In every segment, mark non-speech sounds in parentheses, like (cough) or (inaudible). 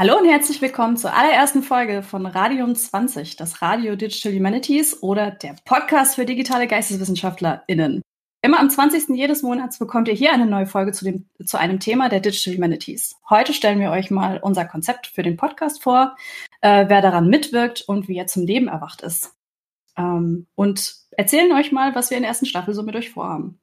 Hallo und herzlich willkommen zur allerersten Folge von Radium 20, das Radio Digital Humanities oder der Podcast für digitale GeisteswissenschaftlerInnen. Immer am 20. jedes Monats bekommt ihr hier eine neue Folge zu, dem, zu einem Thema der Digital Humanities. Heute stellen wir euch mal unser Konzept für den Podcast vor, äh, wer daran mitwirkt und wie er zum Leben erwacht ist. Ähm, und erzählen euch mal, was wir in der ersten Staffel so mit euch vorhaben.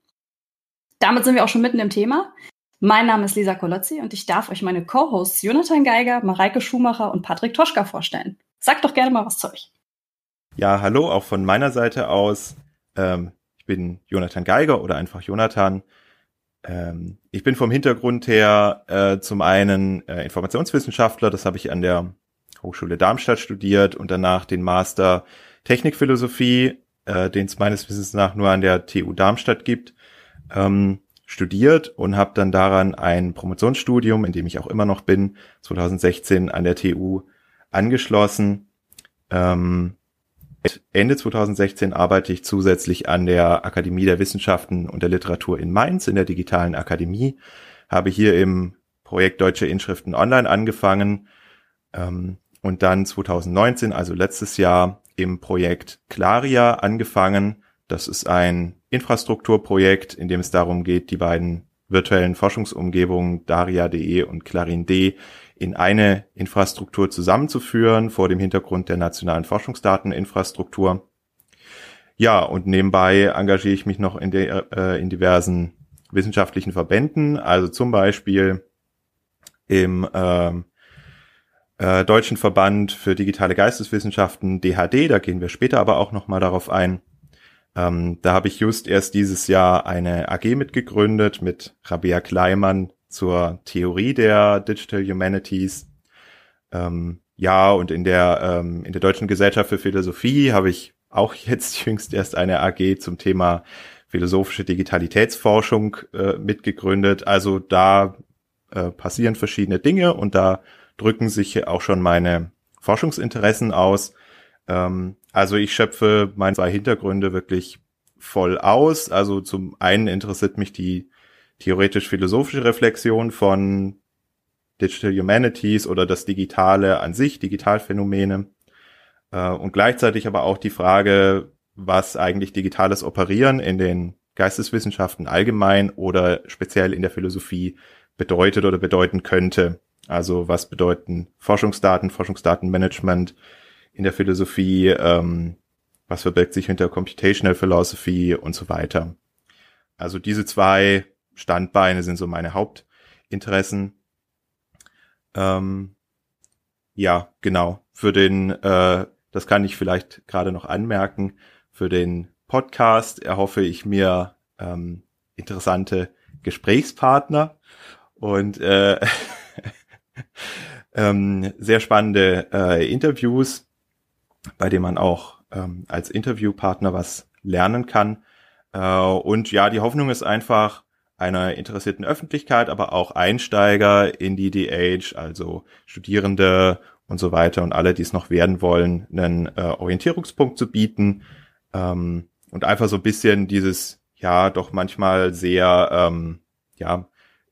Damit sind wir auch schon mitten im Thema. Mein Name ist Lisa Kolozzi und ich darf euch meine Co-Hosts Jonathan Geiger, Mareike Schumacher und Patrick Toschka vorstellen. Sagt doch gerne mal was zu euch. Ja, hallo, auch von meiner Seite aus. Ähm, ich bin Jonathan Geiger oder einfach Jonathan. Ähm, ich bin vom Hintergrund her äh, zum einen äh, Informationswissenschaftler, das habe ich an der Hochschule Darmstadt studiert und danach den Master Technikphilosophie, äh, den es meines Wissens nach nur an der TU Darmstadt gibt. Ähm, studiert und habe dann daran ein Promotionsstudium, in dem ich auch immer noch bin, 2016 an der TU angeschlossen. Ähm, Ende 2016 arbeite ich zusätzlich an der Akademie der Wissenschaften und der Literatur in Mainz in der digitalen Akademie, habe hier im Projekt Deutsche Inschriften Online angefangen ähm, und dann 2019, also letztes Jahr, im Projekt Claria angefangen. Das ist ein Infrastrukturprojekt, in dem es darum geht, die beiden virtuellen Forschungsumgebungen Daria.de und Clarin.d in eine Infrastruktur zusammenzuführen vor dem Hintergrund der nationalen Forschungsdateninfrastruktur. Ja, und nebenbei engagiere ich mich noch in, der, äh, in diversen wissenschaftlichen Verbänden, also zum Beispiel im äh, äh, Deutschen Verband für digitale Geisteswissenschaften DHD, da gehen wir später aber auch nochmal darauf ein. Ähm, da habe ich just erst dieses Jahr eine AG mitgegründet mit Rabea Kleimann zur Theorie der Digital Humanities. Ähm, ja, und in der, ähm, in der Deutschen Gesellschaft für Philosophie habe ich auch (laughs) jetzt jüngst erst eine AG zum Thema philosophische Digitalitätsforschung äh, mitgegründet. Also da äh, passieren verschiedene Dinge und da drücken sich auch schon meine Forschungsinteressen aus. Ähm, also ich schöpfe meine zwei Hintergründe wirklich voll aus. Also zum einen interessiert mich die theoretisch-philosophische Reflexion von Digital Humanities oder das Digitale an sich, Digitalphänomene. Äh, und gleichzeitig aber auch die Frage, was eigentlich digitales Operieren in den Geisteswissenschaften allgemein oder speziell in der Philosophie bedeutet oder bedeuten könnte. Also was bedeuten Forschungsdaten, Forschungsdatenmanagement, in der Philosophie, ähm, was verbirgt sich hinter Computational Philosophy und so weiter. Also diese zwei Standbeine sind so meine Hauptinteressen. Ähm, ja, genau. Für den, äh, das kann ich vielleicht gerade noch anmerken, für den Podcast erhoffe ich mir ähm, interessante Gesprächspartner und äh, (laughs) ähm, sehr spannende äh, Interviews bei dem man auch ähm, als Interviewpartner was lernen kann. Äh, und ja, die Hoffnung ist einfach einer interessierten Öffentlichkeit, aber auch Einsteiger in die DH, also Studierende und so weiter und alle, die es noch werden wollen, einen äh, Orientierungspunkt zu bieten ähm, und einfach so ein bisschen dieses ja doch manchmal sehr ähm, ja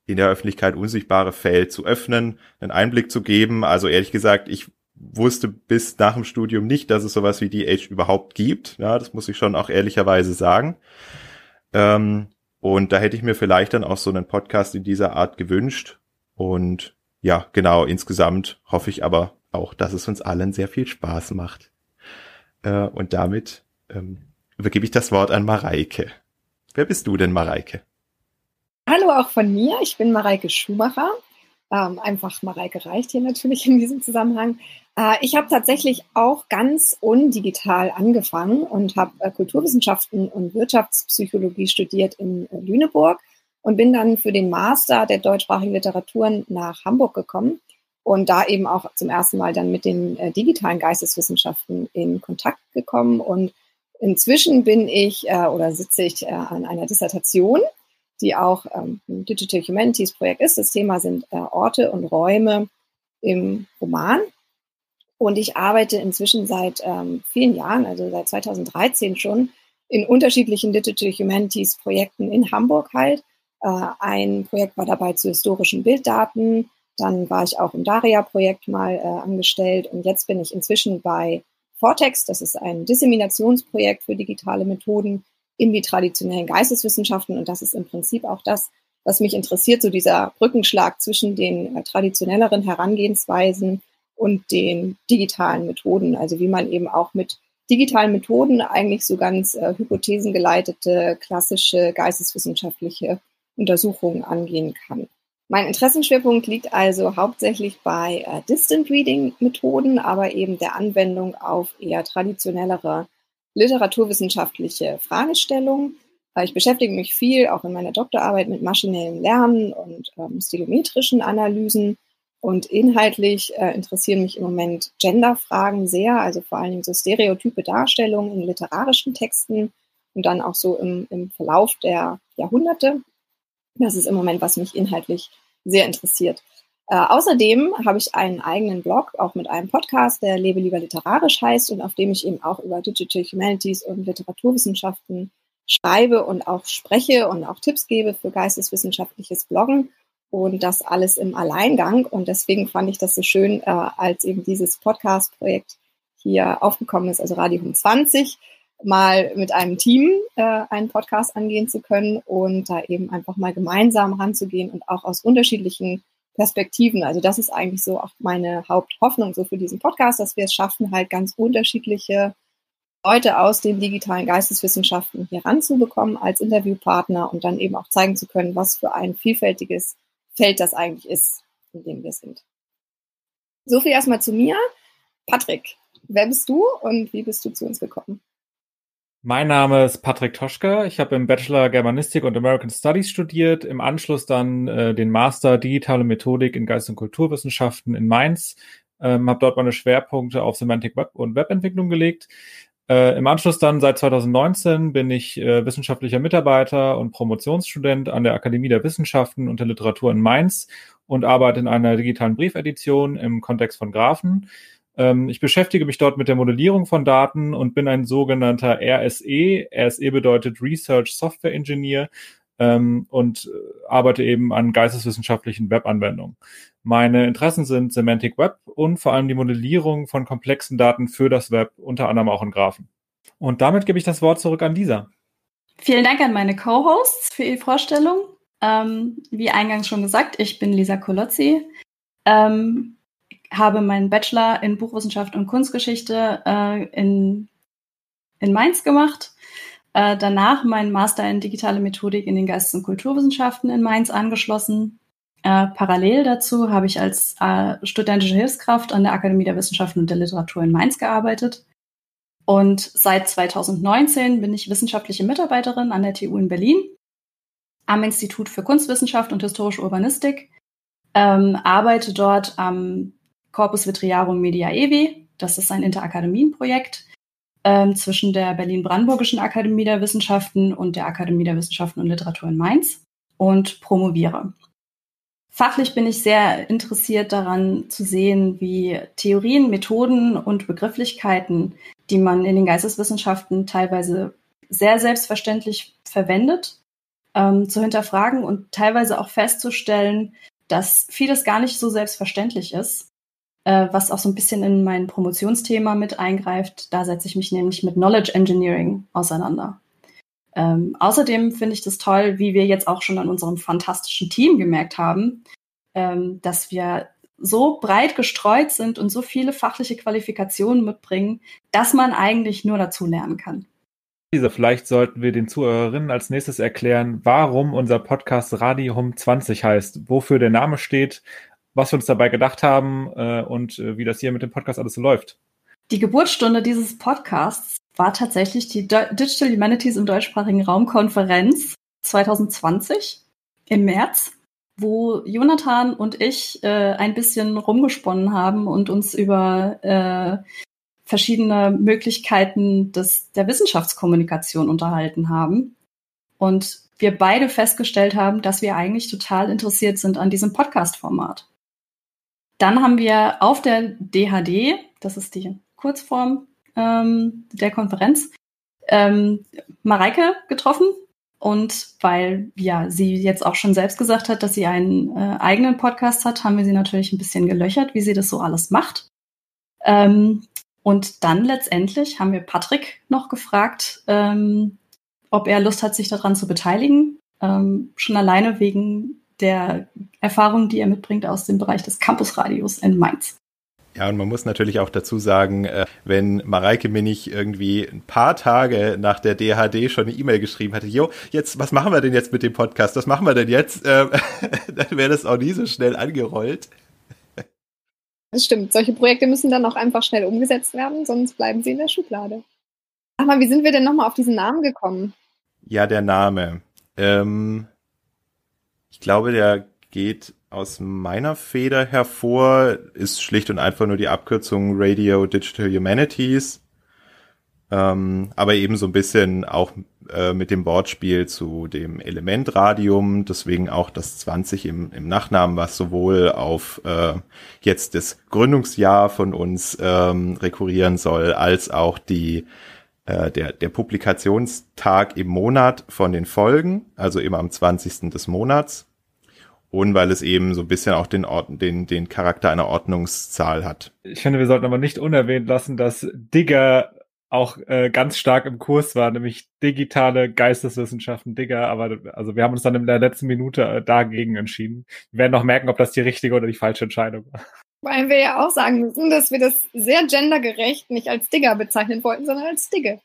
in der Öffentlichkeit unsichtbare Feld zu öffnen, einen Einblick zu geben. Also ehrlich gesagt, ich wusste bis nach dem Studium nicht, dass es sowas wie DH überhaupt gibt. Ja, das muss ich schon auch ehrlicherweise sagen. Ähm, und da hätte ich mir vielleicht dann auch so einen Podcast in dieser Art gewünscht. Und ja, genau, insgesamt hoffe ich aber auch, dass es uns allen sehr viel Spaß macht. Äh, und damit ähm, übergebe ich das Wort an Mareike. Wer bist du denn, Mareike? Hallo auch von mir. Ich bin Mareike Schumacher. Ähm, einfach Mareike reicht hier natürlich in diesem Zusammenhang. Äh, ich habe tatsächlich auch ganz undigital angefangen und habe äh, Kulturwissenschaften und Wirtschaftspsychologie studiert in äh, Lüneburg und bin dann für den Master der deutschsprachigen Literaturen nach Hamburg gekommen und da eben auch zum ersten Mal dann mit den äh, digitalen Geisteswissenschaften in Kontakt gekommen und inzwischen bin ich äh, oder sitze ich äh, an einer Dissertation die auch ähm, ein Digital Humanities Projekt ist. Das Thema sind äh, Orte und Räume im Roman. Und ich arbeite inzwischen seit ähm, vielen Jahren, also seit 2013 schon, in unterschiedlichen Digital Humanities Projekten in Hamburg halt. Äh, ein Projekt war dabei zu historischen Bilddaten. Dann war ich auch im Daria-Projekt mal äh, angestellt und jetzt bin ich inzwischen bei Vortex. Das ist ein Disseminationsprojekt für digitale Methoden in die traditionellen Geisteswissenschaften und das ist im Prinzip auch das, was mich interessiert, so dieser Brückenschlag zwischen den äh, traditionelleren Herangehensweisen und den digitalen Methoden. Also wie man eben auch mit digitalen Methoden eigentlich so ganz äh, hypothesengeleitete, klassische geisteswissenschaftliche Untersuchungen angehen kann. Mein Interessenschwerpunkt liegt also hauptsächlich bei äh, Distant Reading Methoden, aber eben der Anwendung auf eher traditionellere literaturwissenschaftliche Fragestellungen. Ich beschäftige mich viel auch in meiner Doktorarbeit mit maschinellem Lernen und ähm, stilometrischen Analysen und inhaltlich äh, interessieren mich im Moment Genderfragen sehr, also vor allen Dingen so stereotype Darstellungen in literarischen Texten und dann auch so im, im Verlauf der Jahrhunderte. Das ist im Moment, was mich inhaltlich sehr interessiert. Äh, außerdem habe ich einen eigenen Blog, auch mit einem Podcast, der Lebe lieber literarisch heißt und auf dem ich eben auch über Digital Humanities und Literaturwissenschaften schreibe und auch spreche und auch Tipps gebe für geisteswissenschaftliches Bloggen und das alles im Alleingang. Und deswegen fand ich das so schön, äh, als eben dieses Podcast-Projekt hier aufgekommen ist, also Radio 20, mal mit einem Team äh, einen Podcast angehen zu können und da eben einfach mal gemeinsam ranzugehen und auch aus unterschiedlichen Perspektiven. Also das ist eigentlich so auch meine Haupthoffnung so für diesen Podcast, dass wir es schaffen, halt ganz unterschiedliche Leute aus den digitalen Geisteswissenschaften hier ranzubekommen als Interviewpartner und dann eben auch zeigen zu können, was für ein vielfältiges Feld das eigentlich ist, in dem wir sind. So viel erstmal zu mir. Patrick, wer bist du und wie bist du zu uns gekommen? Mein Name ist Patrick Toschka. Ich habe im Bachelor Germanistik und American Studies studiert, im Anschluss dann äh, den Master Digitale Methodik in Geist- und Kulturwissenschaften in Mainz, ähm, habe dort meine Schwerpunkte auf Semantic Web und Webentwicklung gelegt. Äh, Im Anschluss dann seit 2019 bin ich äh, wissenschaftlicher Mitarbeiter und Promotionsstudent an der Akademie der Wissenschaften und der Literatur in Mainz und arbeite in einer digitalen Briefedition im Kontext von Graphen. Ähm, ich beschäftige mich dort mit der Modellierung von Daten und bin ein sogenannter RSE. RSE bedeutet Research Software Engineer ähm, und äh, arbeite eben an geisteswissenschaftlichen Webanwendungen. Meine Interessen sind Semantic Web und vor allem die Modellierung von komplexen Daten für das Web, unter anderem auch in Graphen. Und damit gebe ich das Wort zurück an Lisa. Vielen Dank an meine Co-Hosts für Ihre Vorstellung. Ähm, wie eingangs schon gesagt, ich bin Lisa Kolozzi, ähm, habe meinen Bachelor in Buchwissenschaft und Kunstgeschichte äh, in, in Mainz gemacht, äh, danach meinen Master in digitale Methodik in den Geistes- und Kulturwissenschaften in Mainz angeschlossen äh, parallel dazu habe ich als äh, studentische Hilfskraft an der Akademie der Wissenschaften und der Literatur in Mainz gearbeitet. Und seit 2019 bin ich wissenschaftliche Mitarbeiterin an der TU in Berlin am Institut für Kunstwissenschaft und historische Urbanistik. Ähm, arbeite dort am Corpus Vitriarum Media Evi. Das ist ein Interakademienprojekt ähm, zwischen der Berlin-Brandenburgischen Akademie der Wissenschaften und der Akademie der Wissenschaften und Literatur in Mainz und promoviere. Fachlich bin ich sehr interessiert daran zu sehen, wie Theorien, Methoden und Begrifflichkeiten, die man in den Geisteswissenschaften teilweise sehr selbstverständlich verwendet, ähm, zu hinterfragen und teilweise auch festzustellen, dass vieles gar nicht so selbstverständlich ist, äh, was auch so ein bisschen in mein Promotionsthema mit eingreift. Da setze ich mich nämlich mit Knowledge Engineering auseinander. Ähm, außerdem finde ich das toll, wie wir jetzt auch schon an unserem fantastischen Team gemerkt haben, ähm, dass wir so breit gestreut sind und so viele fachliche Qualifikationen mitbringen, dass man eigentlich nur dazu lernen kann. Lisa, vielleicht sollten wir den Zuhörerinnen als nächstes erklären, warum unser Podcast Radium 20 heißt, wofür der Name steht, was wir uns dabei gedacht haben äh, und äh, wie das hier mit dem Podcast alles so läuft. Die Geburtsstunde dieses Podcasts war tatsächlich die Digital Humanities im deutschsprachigen Raum Konferenz 2020 im März, wo Jonathan und ich äh, ein bisschen rumgesponnen haben und uns über äh, verschiedene Möglichkeiten des, der Wissenschaftskommunikation unterhalten haben. Und wir beide festgestellt haben, dass wir eigentlich total interessiert sind an diesem Podcast-Format. Dann haben wir auf der DHD, das ist die Kurzform ähm, der Konferenz, ähm, Mareike getroffen, Und weil ja sie jetzt auch schon selbst gesagt hat, dass sie einen äh, eigenen Podcast hat, haben wir sie natürlich ein bisschen gelöchert, wie sie das so alles macht. Ähm, und dann letztendlich haben wir Patrick noch gefragt, ähm, ob er Lust hat, sich daran zu beteiligen. Ähm, schon alleine wegen der Erfahrung, die er mitbringt aus dem Bereich des Campusradios in Mainz. Ja, und man muss natürlich auch dazu sagen, äh, wenn Mareike mir nicht irgendwie ein paar Tage nach der DHD schon eine E-Mail geschrieben hatte, jo, jetzt, was machen wir denn jetzt mit dem Podcast? Was machen wir denn jetzt? Ähm, (laughs) dann wäre das auch nie so schnell angerollt. Das stimmt. Solche Projekte müssen dann auch einfach schnell umgesetzt werden, sonst bleiben sie in der Schublade. Sag mal, wie sind wir denn nochmal auf diesen Namen gekommen? Ja, der Name. Ähm, glaube, der geht aus meiner Feder hervor, ist schlicht und einfach nur die Abkürzung Radio Digital Humanities. Ähm, aber eben so ein bisschen auch äh, mit dem Wortspiel zu dem Elementradium, deswegen auch das 20 im, im Nachnamen, was sowohl auf äh, jetzt das Gründungsjahr von uns ähm, rekurrieren soll, als auch die äh, der, der Publikationstag im Monat von den Folgen, also immer am 20. des Monats. Und weil es eben so ein bisschen auch den, Ort, den, den Charakter einer Ordnungszahl hat. Ich finde, wir sollten aber nicht unerwähnt lassen, dass Digger auch äh, ganz stark im Kurs war, nämlich digitale Geisteswissenschaften, Digger, aber also wir haben uns dann in der letzten Minute äh, dagegen entschieden. Wir werden noch merken, ob das die richtige oder die falsche Entscheidung war. Weil wir ja auch sagen müssen, dass wir das sehr gendergerecht nicht als Digger bezeichnen wollten, sondern als Digge.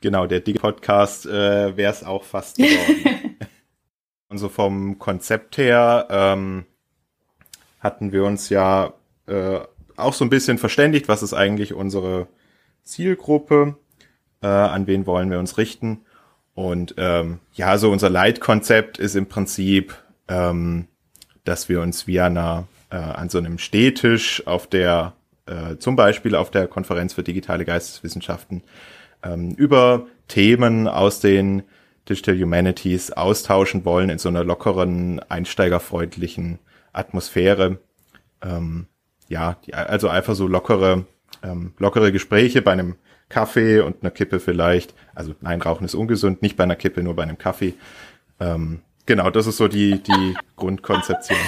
Genau, der Digger-Podcast äh, wäre es auch fast geworden. (laughs) Und so vom Konzept her ähm, hatten wir uns ja äh, auch so ein bisschen verständigt, was ist eigentlich unsere Zielgruppe, äh, an wen wollen wir uns richten. Und ähm, ja, so unser Leitkonzept ist im Prinzip, ähm, dass wir uns wie einer, äh, an so einem Stehtisch auf der, äh, zum Beispiel auf der Konferenz für digitale Geisteswissenschaften, ähm, über Themen aus den Digital Humanities austauschen wollen in so einer lockeren, einsteigerfreundlichen Atmosphäre. Ähm, ja, die, also einfach so lockere ähm, lockere Gespräche bei einem Kaffee und einer Kippe vielleicht. Also nein, Rauchen ist ungesund, nicht bei einer Kippe, nur bei einem Kaffee. Ähm, genau, das ist so die, die (laughs) Grundkonzeption.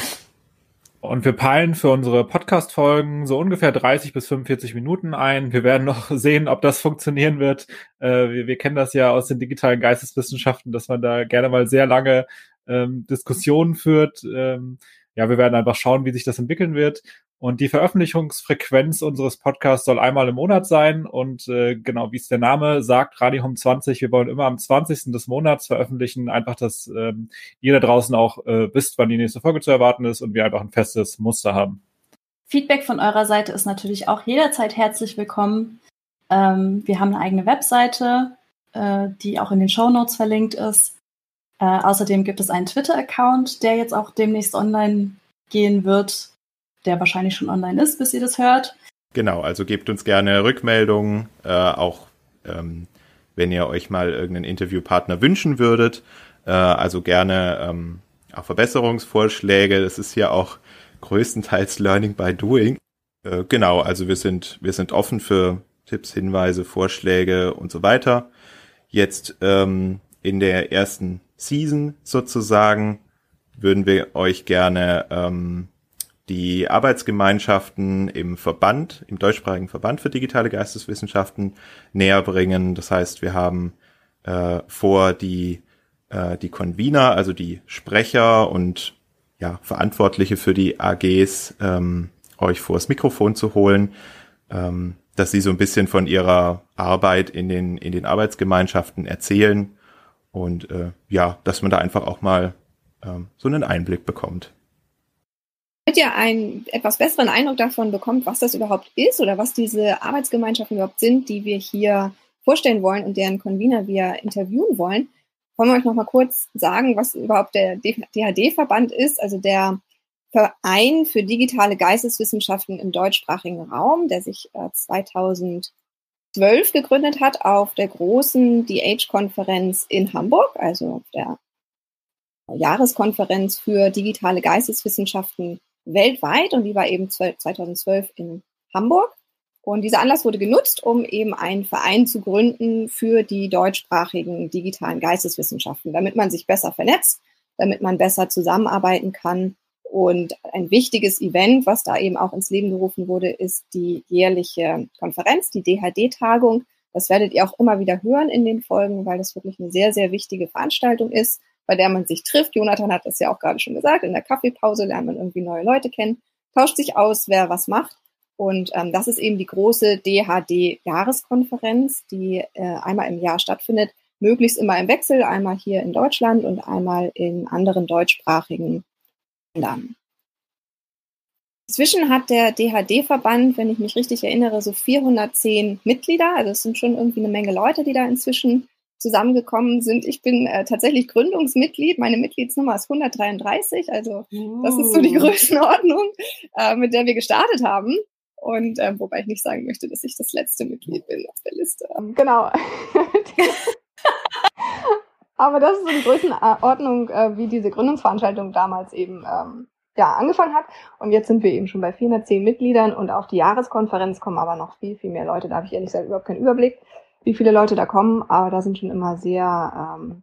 Und wir peilen für unsere Podcast-Folgen so ungefähr 30 bis 45 Minuten ein. Wir werden noch (laughs) sehen, ob das funktionieren wird. Äh, wir, wir, kennen das ja aus den digitalen Geisteswissenschaften, dass man da gerne mal sehr lange ähm, Diskussionen führt. Ähm, ja, wir werden einfach schauen, wie sich das entwickeln wird. Und die Veröffentlichungsfrequenz unseres Podcasts soll einmal im Monat sein. Und äh, genau, wie es der Name sagt, Radio Home 20, wir wollen immer am 20. des Monats veröffentlichen. Einfach, dass ähm, ihr da draußen auch äh, wisst, wann die nächste Folge zu erwarten ist und wir einfach ein festes Muster haben. Feedback von eurer Seite ist natürlich auch jederzeit herzlich willkommen. Ähm, wir haben eine eigene Webseite, äh, die auch in den Show Notes verlinkt ist. Äh, außerdem gibt es einen Twitter-Account, der jetzt auch demnächst online gehen wird der wahrscheinlich schon online ist, bis ihr das hört. Genau, also gebt uns gerne Rückmeldungen, äh, auch ähm, wenn ihr euch mal irgendeinen Interviewpartner wünschen würdet. Äh, also gerne ähm, auch Verbesserungsvorschläge. Das ist ja auch größtenteils Learning by Doing. Äh, genau, also wir sind, wir sind offen für Tipps, Hinweise, Vorschläge und so weiter. Jetzt ähm, in der ersten Season sozusagen würden wir euch gerne ähm, die Arbeitsgemeinschaften im Verband, im deutschsprachigen Verband für digitale Geisteswissenschaften näher bringen. Das heißt, wir haben äh, vor, die, äh, die Convener, also die Sprecher und ja, Verantwortliche für die AGs, ähm, euch vors Mikrofon zu holen, ähm, dass sie so ein bisschen von ihrer Arbeit in den, in den Arbeitsgemeinschaften erzählen und äh, ja, dass man da einfach auch mal ähm, so einen Einblick bekommt. Damit ihr einen etwas besseren Eindruck davon bekommt, was das überhaupt ist oder was diese Arbeitsgemeinschaften überhaupt sind, die wir hier vorstellen wollen und deren Convener wir interviewen wollen, wollen wir euch noch mal kurz sagen, was überhaupt der DHD-Verband ist, also der Verein für digitale Geisteswissenschaften im deutschsprachigen Raum, der sich 2012 äh, gegründet hat auf der großen DH-Konferenz in Hamburg, also der Jahreskonferenz für digitale Geisteswissenschaften weltweit und die war eben 2012 in Hamburg. Und dieser Anlass wurde genutzt, um eben einen Verein zu gründen für die deutschsprachigen digitalen Geisteswissenschaften, damit man sich besser vernetzt, damit man besser zusammenarbeiten kann. Und ein wichtiges Event, was da eben auch ins Leben gerufen wurde, ist die jährliche Konferenz, die DHD-Tagung. Das werdet ihr auch immer wieder hören in den Folgen, weil das wirklich eine sehr, sehr wichtige Veranstaltung ist, bei der man sich trifft. Jonathan hat das ja auch gerade schon gesagt. In der Kaffeepause lernt man irgendwie neue Leute kennen, tauscht sich aus, wer was macht und ähm, das ist eben die große DHD-Jahreskonferenz, die äh, einmal im Jahr stattfindet, möglichst immer im Wechsel, einmal hier in Deutschland und einmal in anderen deutschsprachigen Ländern. Inzwischen hat der DHD-Verband, wenn ich mich richtig erinnere, so 410 Mitglieder. Also es sind schon irgendwie eine Menge Leute, die da inzwischen zusammengekommen sind. Ich bin äh, tatsächlich Gründungsmitglied. Meine Mitgliedsnummer ist 133. Also das ist so die uh. Größenordnung, äh, mit der wir gestartet haben. Und ähm, wobei ich nicht sagen möchte, dass ich das letzte Mitglied bin auf der Liste. Genau. (laughs) Aber das ist so die Größenordnung, äh, wie diese Gründungsveranstaltung damals eben ähm, ja, angefangen hat. Und jetzt sind wir eben schon bei 410 Mitgliedern und auf die Jahreskonferenz kommen aber noch viel, viel mehr Leute. Da habe ich ehrlich gesagt überhaupt keinen Überblick, wie viele Leute da kommen. Aber da sind schon immer sehr ähm,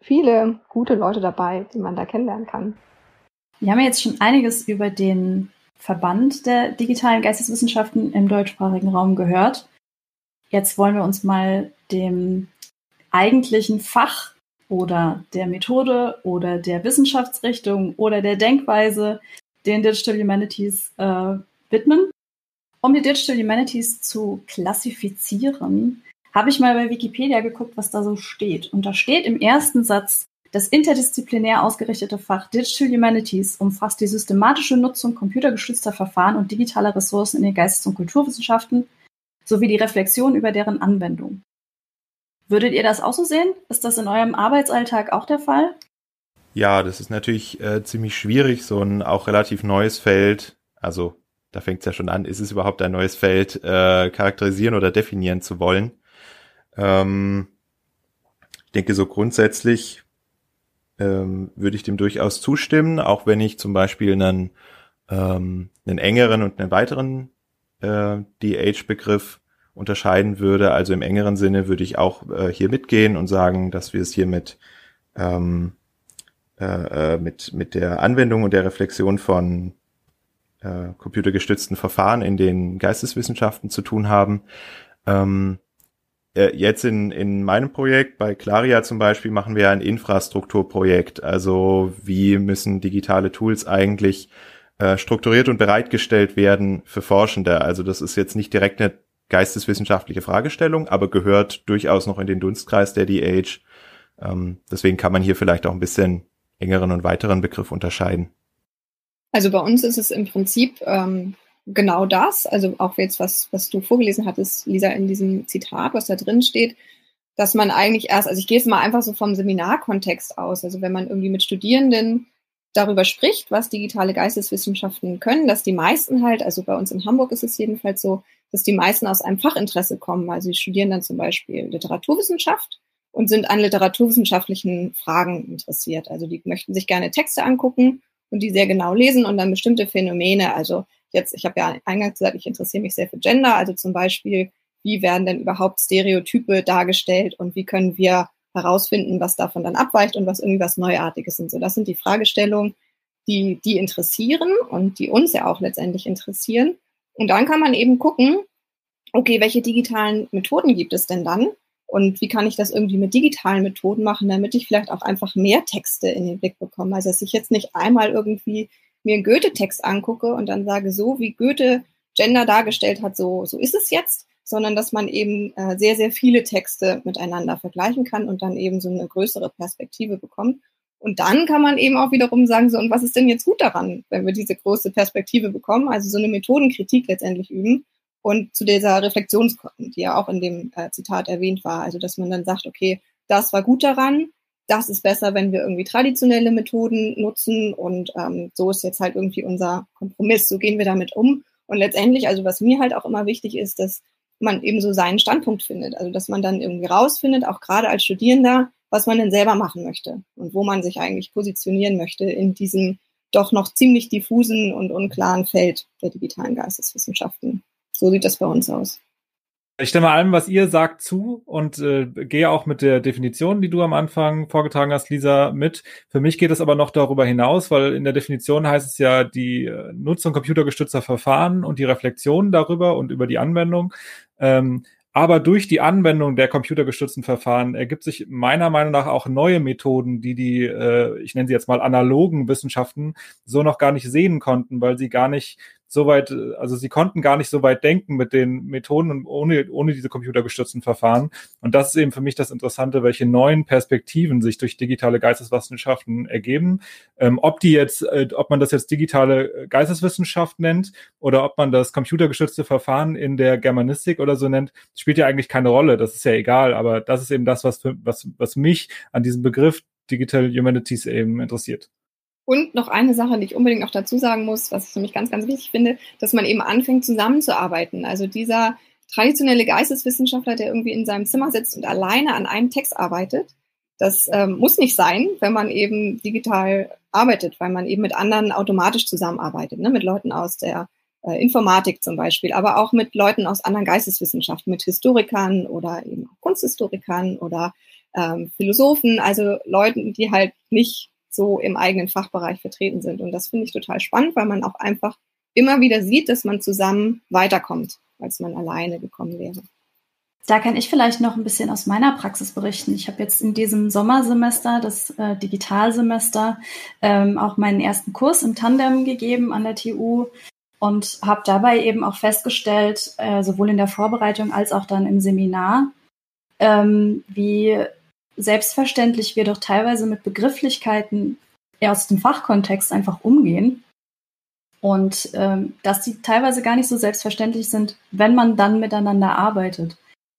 viele gute Leute dabei, die man da kennenlernen kann. Wir haben jetzt schon einiges über den Verband der digitalen Geisteswissenschaften im deutschsprachigen Raum gehört. Jetzt wollen wir uns mal dem eigentlichen Fach oder der Methode oder der Wissenschaftsrichtung oder der Denkweise, den Digital Humanities, äh, widmen. Um die Digital Humanities zu klassifizieren, habe ich mal bei Wikipedia geguckt, was da so steht. Und da steht im ersten Satz, das interdisziplinär ausgerichtete Fach Digital Humanities umfasst die systematische Nutzung computergestützter Verfahren und digitaler Ressourcen in den Geistes- und Kulturwissenschaften sowie die Reflexion über deren Anwendung. Würdet ihr das auch so sehen? Ist das in eurem Arbeitsalltag auch der Fall? Ja, das ist natürlich äh, ziemlich schwierig, so ein auch relativ neues Feld, also da fängt es ja schon an, ist es überhaupt ein neues Feld, äh, charakterisieren oder definieren zu wollen. Ähm, ich denke, so grundsätzlich ähm, würde ich dem durchaus zustimmen, auch wenn ich zum Beispiel einen, ähm, einen engeren und einen weiteren äh, DH-Begriff unterscheiden würde. Also im engeren Sinne würde ich auch äh, hier mitgehen und sagen, dass wir es hier mit, ähm, äh, äh mit, mit der Anwendung und der Reflexion von äh, computergestützten Verfahren in den Geisteswissenschaften zu tun haben. Ähm, äh, jetzt in, in meinem Projekt, bei Claria zum Beispiel, machen wir ein Infrastrukturprojekt. Also wie müssen digitale Tools eigentlich äh, strukturiert und bereitgestellt werden für Forschende? Also das ist jetzt nicht direkt eine geisteswissenschaftliche Fragestellung, aber gehört durchaus noch in den Dunstkreis der DH. Ähm, deswegen kann man hier vielleicht auch ein bisschen engeren und weiteren Begriff unterscheiden. Also bei uns ist es im Prinzip ähm, genau das, also auch jetzt, was, was du vorgelesen hattest, Lisa, in diesem Zitat, was da drin steht, dass man eigentlich erst, also ich gehe jetzt mal einfach so vom Seminarkontext aus, also wenn man irgendwie mit Studierenden darüber spricht, was digitale Geisteswissenschaften können, dass die meisten halt, also bei uns in Hamburg ist es jedenfalls so, dass die meisten aus einem Fachinteresse kommen. Also sie studieren dann zum Beispiel Literaturwissenschaft und sind an literaturwissenschaftlichen Fragen interessiert. Also die möchten sich gerne Texte angucken und die sehr genau lesen und dann bestimmte Phänomene, also jetzt, ich habe ja eingangs gesagt, ich interessiere mich sehr für Gender, also zum Beispiel, wie werden denn überhaupt Stereotype dargestellt und wie können wir herausfinden, was davon dann abweicht und was irgendwie was Neuartiges sind. So, das sind die Fragestellungen, die, die interessieren und die uns ja auch letztendlich interessieren. Und dann kann man eben gucken, okay, welche digitalen Methoden gibt es denn dann? Und wie kann ich das irgendwie mit digitalen Methoden machen, damit ich vielleicht auch einfach mehr Texte in den Blick bekomme? Also, dass ich jetzt nicht einmal irgendwie mir einen Goethe-Text angucke und dann sage, so wie Goethe Gender dargestellt hat, so, so ist es jetzt, sondern dass man eben äh, sehr, sehr viele Texte miteinander vergleichen kann und dann eben so eine größere Perspektive bekommt. Und dann kann man eben auch wiederum sagen, so, und was ist denn jetzt gut daran, wenn wir diese große Perspektive bekommen, also so eine Methodenkritik letztendlich üben und zu dieser Reflexion die ja auch in dem äh, Zitat erwähnt war, also dass man dann sagt, okay, das war gut daran, das ist besser, wenn wir irgendwie traditionelle Methoden nutzen und ähm, so ist jetzt halt irgendwie unser Kompromiss. So gehen wir damit um. Und letztendlich, also was mir halt auch immer wichtig ist, dass man eben so seinen Standpunkt findet. Also dass man dann irgendwie rausfindet, auch gerade als Studierender, was man denn selber machen möchte und wo man sich eigentlich positionieren möchte in diesem doch noch ziemlich diffusen und unklaren Feld der digitalen Geisteswissenschaften. so sieht das bei uns aus. Ich stimme allem, was ihr sagt, zu und äh, gehe auch mit der Definition, die du am Anfang vorgetragen hast, Lisa, mit. Für mich geht es aber noch darüber hinaus, weil in der Definition heißt es ja die äh, Nutzung computergestützter Verfahren und die Reflexion darüber und über die Anwendung. Ähm, aber durch die Anwendung der computergestützten Verfahren ergibt sich meiner Meinung nach auch neue Methoden, die die, äh, ich nenne sie jetzt mal analogen Wissenschaften, so noch gar nicht sehen konnten, weil sie gar nicht so weit, also sie konnten gar nicht so weit denken mit den Methoden und ohne, ohne diese computergestützten Verfahren. Und das ist eben für mich das Interessante, welche neuen Perspektiven sich durch digitale Geisteswissenschaften ergeben. Ähm, ob die jetzt, äh, ob man das jetzt digitale Geisteswissenschaft nennt oder ob man das computergestützte Verfahren in der Germanistik oder so nennt, spielt ja eigentlich keine Rolle. Das ist ja egal. Aber das ist eben das, was, für, was, was mich an diesem Begriff Digital Humanities eben interessiert. Und noch eine Sache, die ich unbedingt noch dazu sagen muss, was ich für mich ganz, ganz wichtig finde, dass man eben anfängt zusammenzuarbeiten. Also dieser traditionelle Geisteswissenschaftler, der irgendwie in seinem Zimmer sitzt und alleine an einem Text arbeitet, das ähm, muss nicht sein, wenn man eben digital arbeitet, weil man eben mit anderen automatisch zusammenarbeitet, ne? mit Leuten aus der äh, Informatik zum Beispiel, aber auch mit Leuten aus anderen Geisteswissenschaften, mit Historikern oder eben Kunsthistorikern oder ähm, Philosophen, also Leuten, die halt nicht so im eigenen Fachbereich vertreten sind. Und das finde ich total spannend, weil man auch einfach immer wieder sieht, dass man zusammen weiterkommt, als man alleine gekommen wäre. Da kann ich vielleicht noch ein bisschen aus meiner Praxis berichten. Ich habe jetzt in diesem Sommersemester, das äh, Digitalsemester, ähm, auch meinen ersten Kurs im Tandem gegeben an der TU und habe dabei eben auch festgestellt, äh, sowohl in der Vorbereitung als auch dann im Seminar, ähm, wie selbstverständlich wir doch teilweise mit Begrifflichkeiten aus dem Fachkontext einfach umgehen. Und ähm, dass die teilweise gar nicht so selbstverständlich sind, wenn man dann miteinander arbeitet.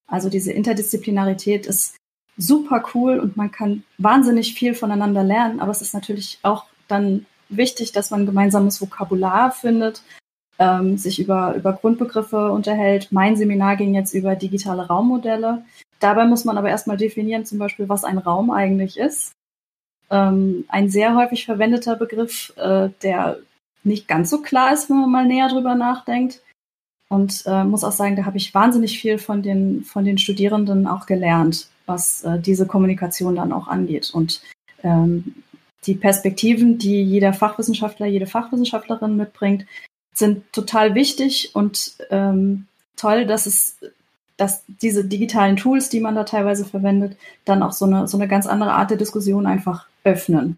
Also diese Interdisziplinarität ist super cool und man kann wahnsinnig viel voneinander lernen, aber es ist natürlich auch dann wichtig, dass man gemeinsames Vokabular findet, ähm, sich über, über Grundbegriffe unterhält. Mein Seminar ging jetzt über digitale Raummodelle. Dabei muss man aber erstmal definieren, zum Beispiel, was ein Raum eigentlich ist. Ähm, ein sehr häufig verwendeter Begriff, äh, der nicht ganz so klar ist, wenn man mal näher drüber nachdenkt. Und äh, muss auch sagen, da habe ich wahnsinnig viel von den, von den Studierenden auch gelernt, was äh, diese Kommunikation dann auch angeht. Und ähm, die Perspektiven, die jeder Fachwissenschaftler, jede Fachwissenschaftlerin mitbringt, sind total wichtig und ähm, toll, dass es dass diese digitalen Tools, die man da teilweise verwendet, dann auch so eine, so eine ganz andere Art der Diskussion einfach öffnen.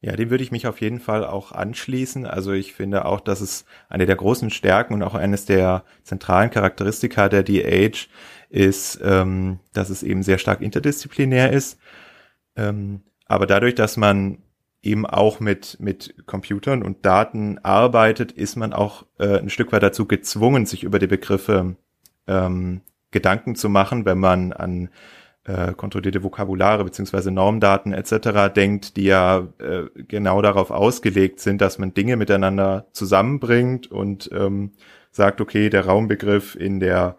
Ja, dem würde ich mich auf jeden Fall auch anschließen. Also ich finde auch, dass es eine der großen Stärken und auch eines der zentralen Charakteristika der DH ist, ähm, dass es eben sehr stark interdisziplinär ist. Ähm, aber dadurch, dass man eben auch mit, mit Computern und Daten arbeitet, ist man auch äh, ein Stück weit dazu gezwungen, sich über die Begriffe ähm, Gedanken zu machen, wenn man an äh, kontrollierte Vokabulare beziehungsweise Normdaten etc. denkt, die ja äh, genau darauf ausgelegt sind, dass man Dinge miteinander zusammenbringt und ähm, sagt, okay, der Raumbegriff in der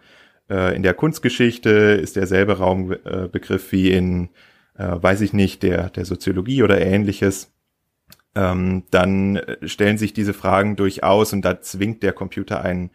äh, in der Kunstgeschichte ist derselbe Raumbegriff wie in, äh, weiß ich nicht, der der Soziologie oder ähnliches. Ähm, dann stellen sich diese Fragen durchaus und da zwingt der Computer einen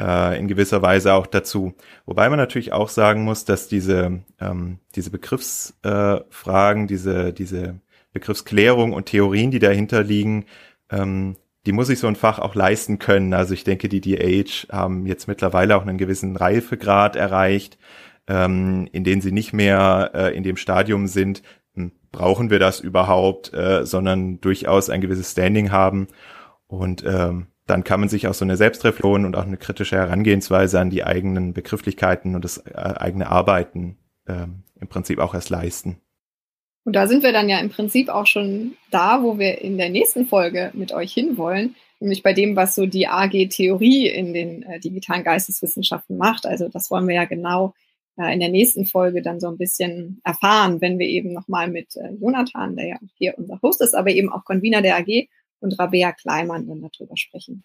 äh, in gewisser Weise auch dazu. Wobei man natürlich auch sagen muss, dass diese, ähm, diese Begriffsfragen, äh, diese, diese Begriffsklärung und Theorien, die dahinter liegen, ähm, die muss sich so ein Fach auch leisten können. Also ich denke, die DH haben jetzt mittlerweile auch einen gewissen Reifegrad erreicht, ähm, in denen sie nicht mehr äh, in dem Stadium sind, brauchen wir das überhaupt, äh, sondern durchaus ein gewisses Standing haben. Und ähm, dann kann man sich auch so eine Selbstreflexion und auch eine kritische Herangehensweise an die eigenen Begrifflichkeiten und das äh, eigene Arbeiten ähm, im Prinzip auch erst leisten. Und da sind wir dann ja im Prinzip auch schon da, wo wir in der nächsten Folge mit euch hinwollen, nämlich bei dem, was so die AG-Theorie in den äh, digitalen Geisteswissenschaften macht. Also das wollen wir ja genau äh, in der nächsten Folge dann so ein bisschen erfahren, wenn wir eben nochmal mit äh, Jonathan, der ja hier unser Host ist, aber eben auch Convener der AG und Rabea Kleimann dann darüber sprechen.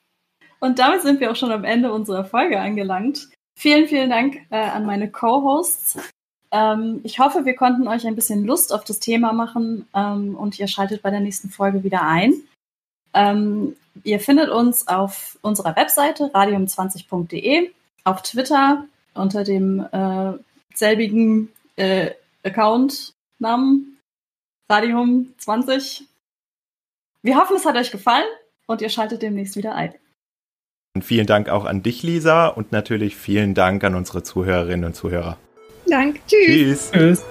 Und damit sind wir auch schon am Ende unserer Folge angelangt. Vielen, vielen Dank äh, an meine Co-Hosts. Ähm, ich hoffe, wir konnten euch ein bisschen Lust auf das Thema machen ähm, und ihr schaltet bei der nächsten Folge wieder ein. Ähm, ihr findet uns auf unserer Webseite radium20.de. auf Twitter unter dem äh, selbigen äh, Account-Namen Radium20. Wir hoffen, es hat euch gefallen und ihr schaltet demnächst wieder ein. Und vielen Dank auch an dich, Lisa, und natürlich vielen Dank an unsere Zuhörerinnen und Zuhörer. Danke. Tschüss. Tschüss. Tschüss.